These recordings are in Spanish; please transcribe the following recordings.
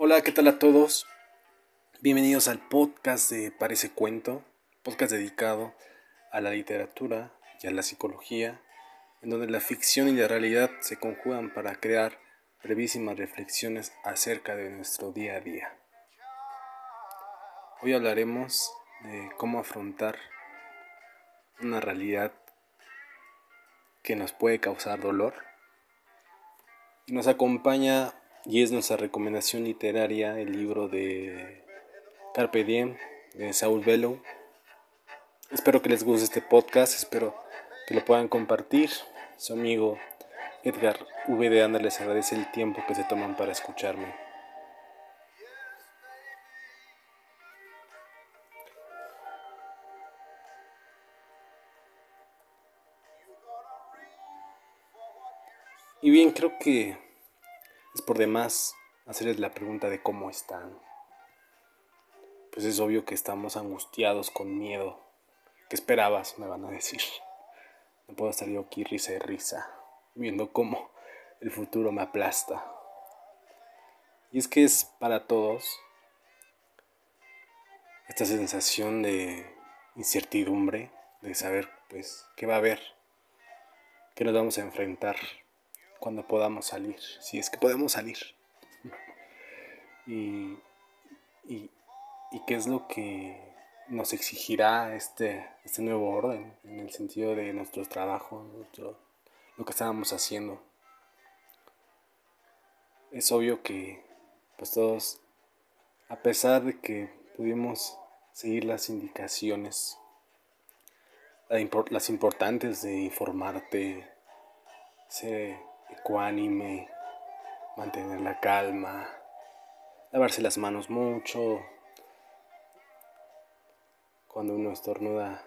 Hola, ¿qué tal a todos? Bienvenidos al podcast de Parece Cuento, podcast dedicado a la literatura y a la psicología, en donde la ficción y la realidad se conjugan para crear brevísimas reflexiones acerca de nuestro día a día. Hoy hablaremos de cómo afrontar una realidad que nos puede causar dolor. Nos acompaña y es nuestra recomendación literaria el libro de Carpe Diem de Saul Bellow. Espero que les guste este podcast, espero que lo puedan compartir. Su amigo Edgar V. de Anda les agradece el tiempo que se toman para escucharme. Y bien, creo que es por demás hacerles la pregunta de cómo están. Pues es obvio que estamos angustiados con miedo. ¿Qué esperabas? Me van a decir. No puedo estar yo aquí risa y risa, viendo cómo el futuro me aplasta. Y es que es para todos esta sensación de incertidumbre, de saber pues qué va a haber, qué nos vamos a enfrentar cuando podamos salir, si es que podemos salir. Y, y, qué es lo que nos exigirá este, este nuevo orden en el sentido de nuestro trabajo, lo que estábamos haciendo. Es obvio que pues todos, a pesar de que pudimos seguir las indicaciones, las importantes de informarte, ser ecuánime, mantener la calma, lavarse las manos mucho, cuando uno estornuda,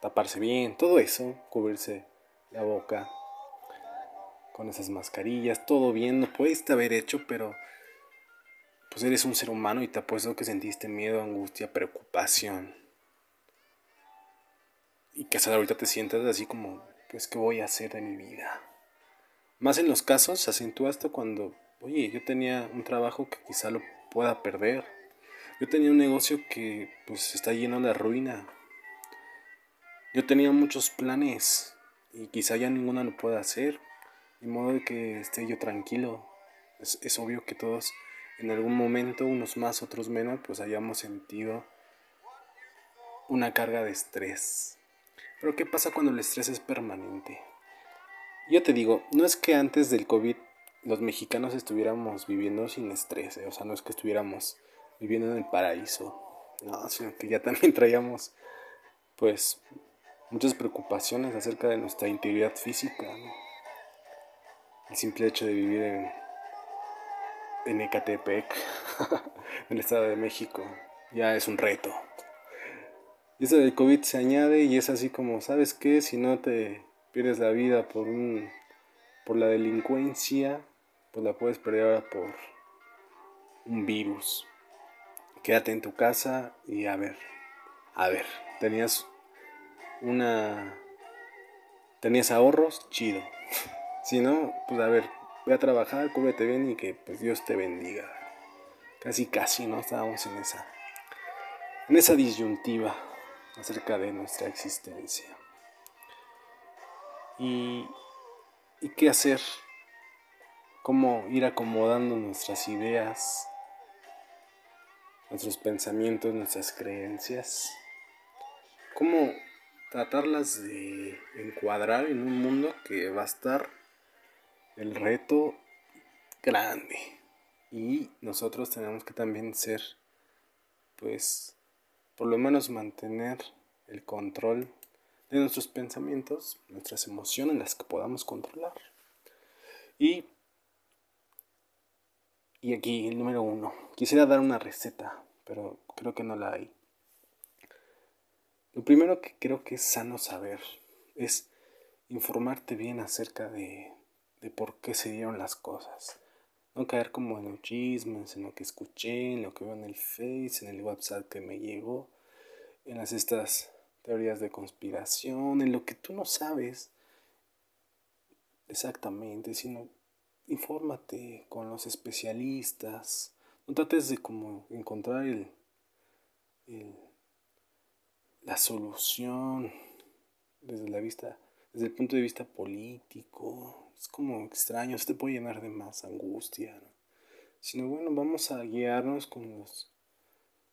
taparse bien, todo eso, cubrirse la boca con esas mascarillas, todo bien, no puedes haber hecho, pero pues eres un ser humano y te apuesto que sentiste miedo, angustia, preocupación. Y que hasta ahorita te sientas así como, pues, ¿qué voy a hacer de mi vida? Más en los casos se acentúa esto cuando, oye, yo tenía un trabajo que quizá lo pueda perder. Yo tenía un negocio que pues está lleno de ruina. Yo tenía muchos planes y quizá ya ninguna lo pueda hacer. De modo de que esté yo tranquilo. Es, es obvio que todos en algún momento, unos más, otros menos, pues hayamos sentido una carga de estrés. Pero ¿qué pasa cuando el estrés es permanente? Yo te digo, no es que antes del COVID los mexicanos estuviéramos viviendo sin estrés, eh, o sea, no es que estuviéramos viviendo en el paraíso, no, sino que ya también traíamos, pues, muchas preocupaciones acerca de nuestra integridad física. El simple hecho de vivir en, en Ecatepec, en el Estado de México, ya es un reto. Y eso del COVID se añade y es así como, ¿sabes qué? Si no te pierdes la vida por un por la delincuencia, pues la puedes perder ahora por un virus. Quédate en tu casa y a ver, a ver, tenías una tenías ahorros, chido. si no, pues a ver, ve a trabajar, cúbrete bien y que pues Dios te bendiga. Casi casi, ¿no? Estábamos en esa en esa disyuntiva acerca de nuestra existencia y, qué hacer, cómo ir acomodando nuestras ideas, nuestros pensamientos, nuestras creencias, cómo tratarlas de encuadrar en un mundo que va a estar el reto grande. Y nosotros tenemos que también ser pues por lo menos mantener el control de nuestros pensamientos, nuestras emociones, las que podamos controlar. Y, y aquí el número uno. Quisiera dar una receta, pero creo que no la hay. Lo primero que creo que es sano saber es informarte bien acerca de, de por qué se dieron las cosas. No caer como en los chismes, en lo que escuché, en lo que veo en el Face, en el WhatsApp que me llegó, en las estas teorías de conspiración, en lo que tú no sabes exactamente, sino infórmate con los especialistas, No trates de como encontrar el, el la solución desde la vista, desde el punto de vista político. Es como extraño, se te puede llenar de más angustia. Sino bueno, vamos a guiarnos con los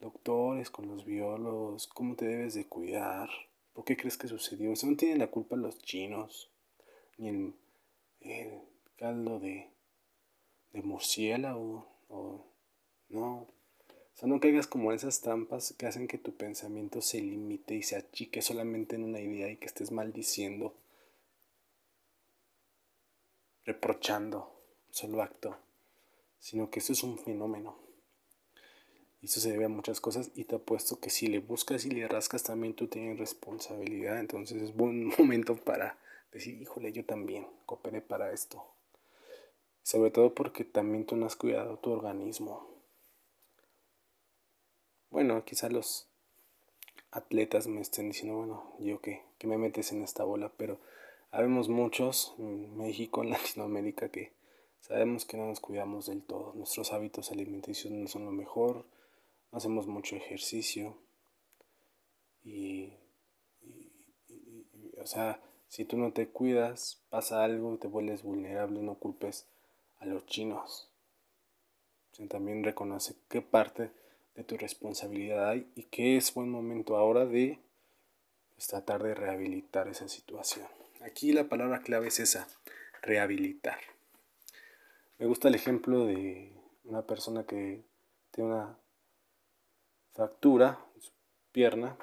doctores, con los biólogos, cómo te debes de cuidar, por qué crees que sucedió. Eso no tienen la culpa los chinos, ni el, el caldo de, de murciélago, o no, o sea, no caigas como en esas trampas que hacen que tu pensamiento se limite y se achique solamente en una idea y que estés maldiciendo, reprochando un solo acto, sino que esto es un fenómeno. Y eso se debe a muchas cosas y te apuesto que si le buscas y le rascas también tú tienes responsabilidad. Entonces es buen momento para decir, híjole, yo también cooperé para esto. Sobre todo porque también tú no has cuidado tu organismo bueno, quizá los atletas me estén diciendo, bueno, yo qué, que me metes en esta bola, pero habemos muchos en México, en Latinoamérica, que sabemos que no nos cuidamos del todo. Nuestros hábitos alimenticios no son lo mejor, hacemos mucho ejercicio y, o sea, si tú no te cuidas, pasa algo te vuelves vulnerable, no culpes a los chinos. también reconoce qué parte de tu responsabilidad y que es buen momento ahora de tratar de rehabilitar esa situación. Aquí la palabra clave es esa, rehabilitar. Me gusta el ejemplo de una persona que tiene una fractura su pierna,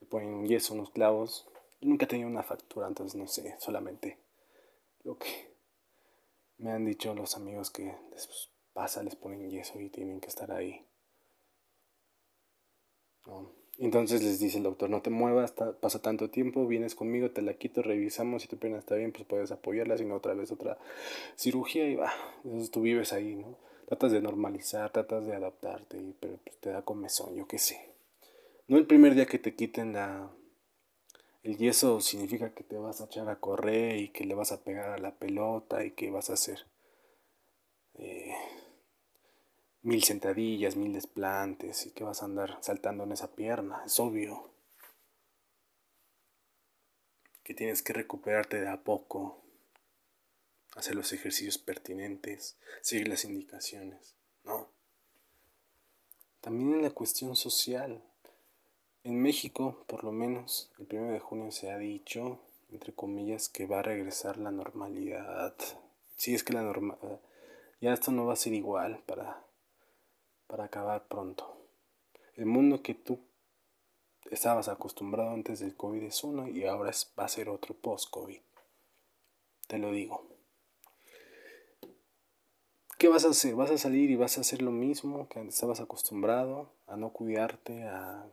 le ponen un yeso, unos clavos. Yo nunca he tenido una fractura, entonces no sé, solamente lo que me han dicho los amigos que les pasa, les ponen yeso y tienen que estar ahí entonces les dice el doctor, no te muevas, pasa tanto tiempo, vienes conmigo, te la quito, revisamos, si tu pena está bien, pues puedes apoyarla, si no otra vez otra cirugía y va. Entonces tú vives ahí, ¿no? Tratas de normalizar, tratas de adaptarte, pero pues, te da comezón, yo qué sé. No el primer día que te quiten la, el yeso significa que te vas a echar a correr y que le vas a pegar a la pelota y que vas a hacer eh, mil sentadillas, mil desplantes y que vas a andar saltando en esa pierna, es obvio. Que tienes que recuperarte de a poco, hacer los ejercicios pertinentes, seguir las indicaciones, ¿no? También en la cuestión social. En México, por lo menos, el 1 de junio se ha dicho, entre comillas, que va a regresar la normalidad. Si es que la normalidad... Ya esto no va a ser igual para para acabar pronto. El mundo que tú estabas acostumbrado antes del COVID es uno y ahora va a ser otro post-COVID. Te lo digo. ¿Qué vas a hacer? ¿Vas a salir y vas a hacer lo mismo que estabas acostumbrado? A no cuidarte, a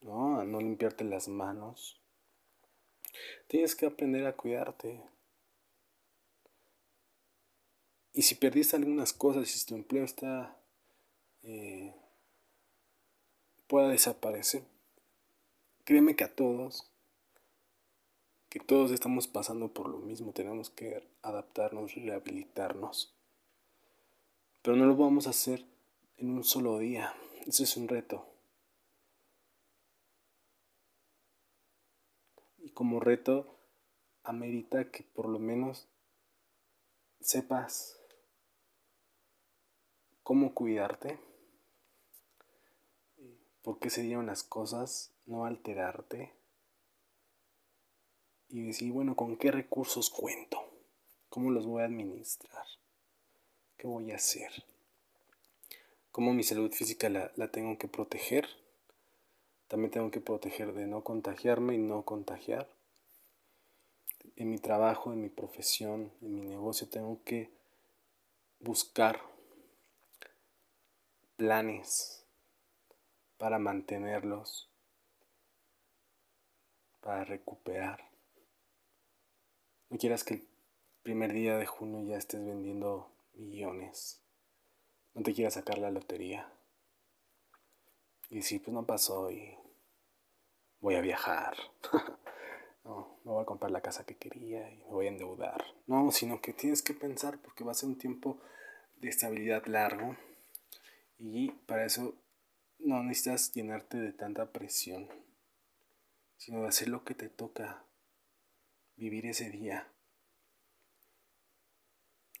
¿no? A no limpiarte las manos. Tienes que aprender a cuidarte. Y si perdiste algunas cosas, si tu empleo está eh, pueda desaparecer, créeme que a todos, todos estamos pasando por lo mismo, tenemos que adaptarnos, rehabilitarnos. Pero no lo vamos a hacer en un solo día, eso es un reto. Y como reto, amerita que por lo menos sepas cómo cuidarte, por qué se dieron las cosas, no alterarte y decir, bueno, ¿con qué recursos cuento? ¿Cómo los voy a administrar? ¿Qué voy a hacer? ¿Cómo mi salud física la, la tengo que proteger? También tengo que proteger de no contagiarme y no contagiar. En mi trabajo, en mi profesión, en mi negocio, tengo que buscar planes para mantenerlos, para recuperar. No quieras que el primer día de junio ya estés vendiendo millones. No te quieras sacar la lotería. Y si pues no pasó y voy a viajar. no, no voy a comprar la casa que quería y me voy a endeudar. No, sino que tienes que pensar porque va a ser un tiempo de estabilidad largo y para eso no necesitas llenarte de tanta presión, sino de hacer lo que te toca, vivir ese día.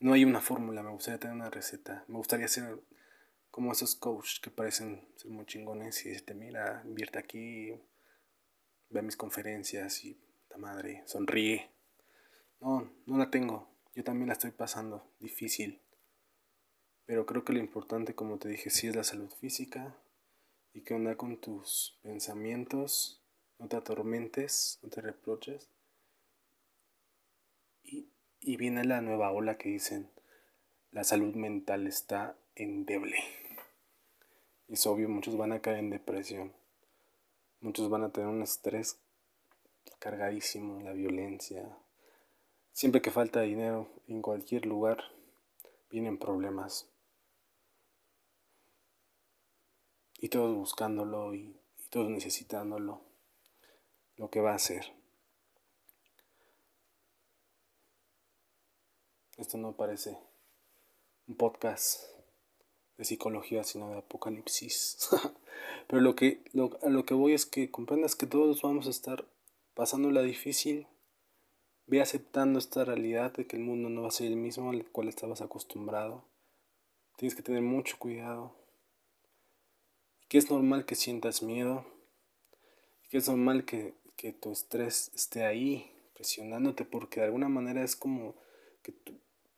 No hay una fórmula, me gustaría tener una receta, me gustaría ser como esos coaches que parecen ser muy chingones y decirte, mira, invierte aquí, ve mis conferencias y la madre, sonríe. No, no la tengo, yo también la estoy pasando, difícil. Pero creo que lo importante, como te dije, sí es la salud física y que onda con tus pensamientos, no te atormentes, no te reproches. Y, y viene la nueva ola que dicen, la salud mental está endeble. Y es obvio, muchos van a caer en depresión. Muchos van a tener un estrés cargadísimo, la violencia. Siempre que falta dinero en cualquier lugar, vienen problemas. y todos buscándolo y, todos necesitándolo, lo que va a hacer. Esto no parece un podcast de psicología, sino de apocalipsis. Pero lo que, lo, a lo que voy es que comprendas que todos vamos a estar pasando la difícil. Ve aceptando esta realidad de que el mundo no va a ser el mismo al cual estabas acostumbrado. Tienes que tener mucho cuidado que es normal que sientas miedo, que es normal que, tu estrés esté ahí presionándote porque de alguna manera es como que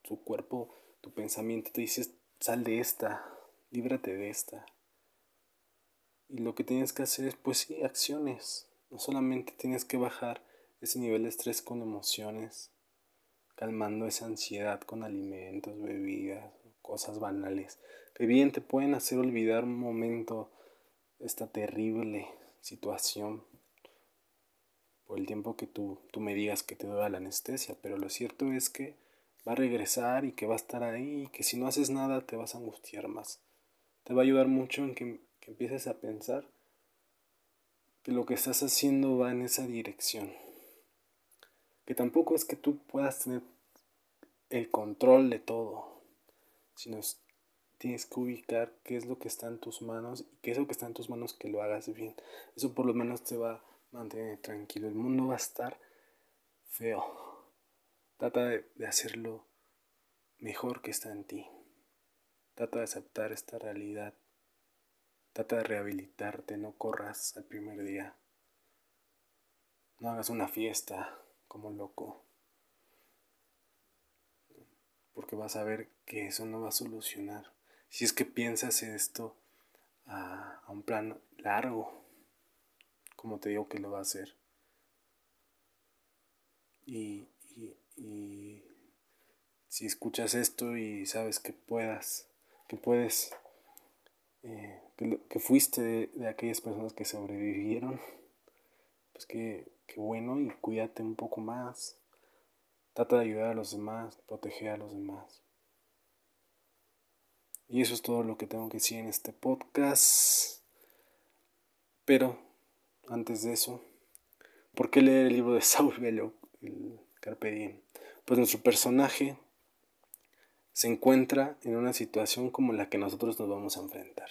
tu, cuerpo, tu pensamiento te dice sal de esta, líbrate de esta. Y lo que tienes que hacer es pues sí, acciones. No solamente tienes que bajar ese nivel de estrés con emociones, calmando esa ansiedad con alimentos, bebidas, cosas banales, que bien te pueden hacer olvidar un momento esta terrible situación por el tiempo que tú, tú me digas que te duele la anestesia, pero lo cierto es que va a regresar y que va a estar ahí y que si no haces nada te vas a angustiar más. Te va a ayudar mucho en que, que empieces a pensar que lo que estás haciendo va en esa dirección. Que tampoco es que tú puedas tener el control de todo, sino tienes que ubicar qué es lo que está en tus manos y qué es lo que está en tus manos que lo hagas bien. Eso por lo menos te va a mantener tranquilo. El mundo va a estar feo. Trata de, hacerlo mejor que está en ti. Trata de aceptar esta realidad. Trata de rehabilitarte, no corras al primer día. No hagas una fiesta como loco. Porque vas a ver que eso no va a solucionar si es que piensas esto a, un plan largo, como te digo que lo va a hacer. Y, si escuchas esto y sabes que puedas, que puedes, eh, que, fuiste de, aquellas personas que sobrevivieron, pues que, que bueno y cuídate un poco más. Trata de ayudar a los demás, proteger a los demás. Y eso es todo lo que tengo que decir en este podcast. Pero, antes de eso, ¿por qué leer el libro de Saul Bellow, el Carpe Diem? Pues nuestro personaje se encuentra en una situación como la que nosotros nos vamos a enfrentar.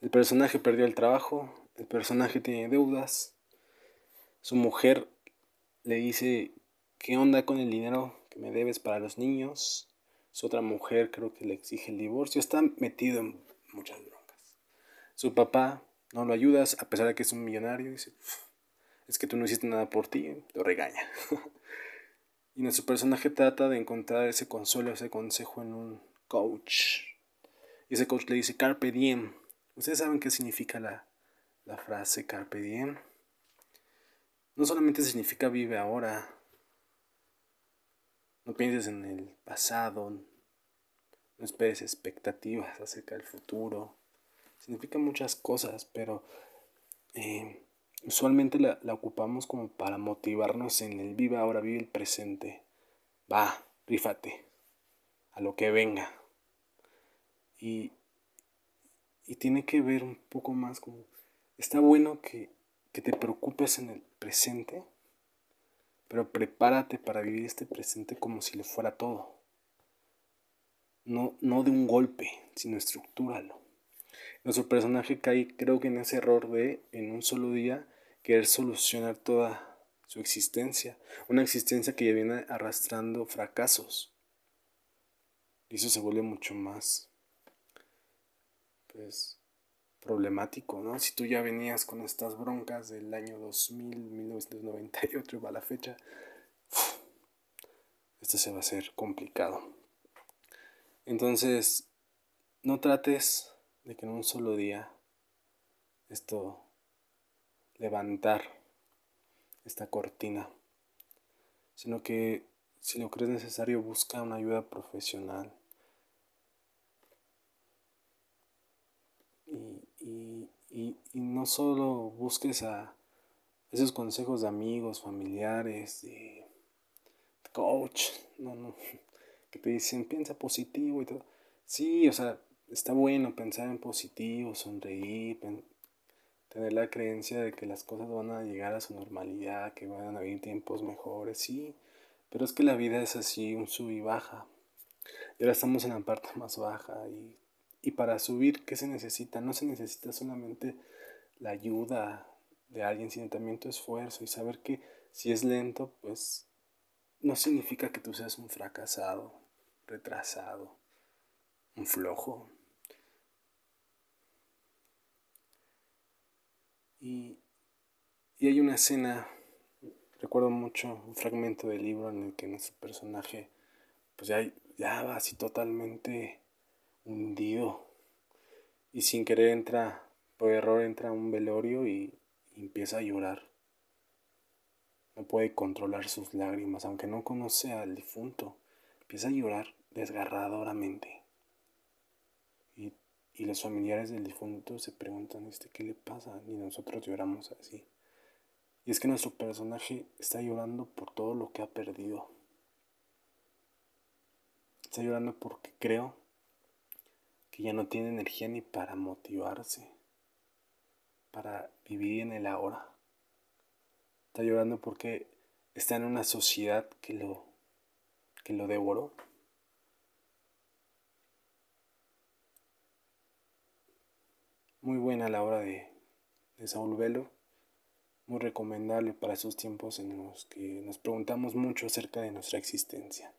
El personaje perdió el trabajo, el personaje tiene deudas, su mujer le dice, ¿qué onda con el dinero que me debes para los niños? Su otra mujer creo que le exige el divorcio. Está metido en muchas broncas. Su papá no lo ayudas a pesar de que es un millonario. Dice, es que tú no hiciste nada por ti. Lo regaña. y nuestro personaje trata de encontrar ese consuelo, ese consejo en un coach. Y ese coach le dice, carpe diem. ¿Ustedes saben qué significa la, la frase carpe diem? No solamente significa vive ahora, no pienses en el pasado, no esperes expectativas acerca del futuro. Significa muchas cosas, pero eh, usualmente la, ocupamos como para motivarnos en el viva ahora, vive el presente. Va, rífate, a lo que venga. Y, y tiene que ver un poco más como, está bueno que, que te preocupes en el presente, pero prepárate para vivir este presente como si le fuera todo. no, no de un golpe, sino estructúralo. Nuestro personaje cae, creo que en ese error de, en un solo día, querer solucionar toda su existencia. Una existencia que ya viene arrastrando fracasos. Y eso se vuelve mucho más, pues, problemático, ¿no? Si tú ya venías con estas broncas del año 2000, 1998 y va la fecha, esto se va a hacer complicado. Entonces, no trates de que en un solo día esto levantar esta cortina, sino que si lo crees necesario busca una ayuda profesional. Y, y, y, no solo busques a esos consejos de amigos, familiares, de coach, no, no, que te dicen piensa positivo y todo. Sí, o sea, está bueno pensar en positivo, sonreír, tener la creencia de que las cosas van a llegar a su normalidad, que van a haber tiempos mejores, sí, pero es que la vida es así, un sub y baja. Y ahora estamos en la parte más baja y, y para subir, ¿qué se necesita? No se necesita solamente la ayuda de alguien, sino también tu esfuerzo y saber que si es lento, pues no significa que tú seas un fracasado, retrasado, un flojo. Y, hay una escena, recuerdo mucho un fragmento del libro en el que nuestro personaje pues ya, ya va así totalmente hundido y sin querer entra, por error entra un velorio y, y empieza a llorar. No puede controlar sus lágrimas, aunque no conoce al difunto. Empieza a llorar desgarradoramente. Y los familiares del difunto se preguntan, este, ¿qué le pasa? Y nosotros lloramos así. Y es que nuestro personaje está llorando por todo lo que ha perdido. Está llorando porque creo que ya no tiene energía ni para motivarse, para vivir en el ahora. Está llorando porque está en una sociedad que lo, que lo devoró. Muy buena la obra de, de Saúl Velo, muy recomendable para esos tiempos en los que nos preguntamos mucho acerca de nuestra existencia.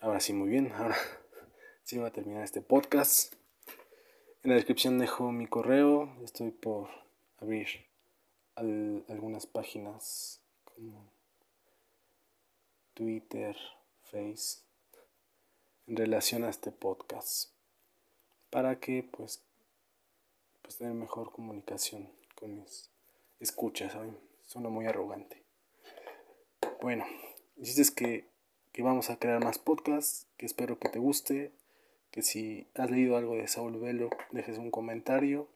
Ahora sí, muy bien, ahora sí va a terminar este podcast. En la descripción dejo mi correo, estoy por abrir algunas páginas como Twitter, Face, en relación a este podcast para que pues, pues tener mejor comunicación con mis escuchas, ¿saben? Suena muy arrogante. Bueno, dices que, que vamos a crear más podcasts, que espero que te guste, que si has leído algo de Saúl Velo, dejes un comentario,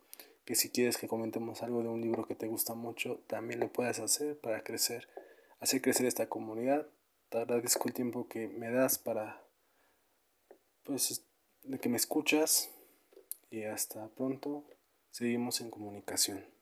que si quieres que comentemos algo de un libro que te gusta mucho, también lo puedes hacer para crecer, hacer crecer esta comunidad. Te agradezco el tiempo que me das para, pues, de que me escuchas y hasta pronto. Seguimos en comunicación.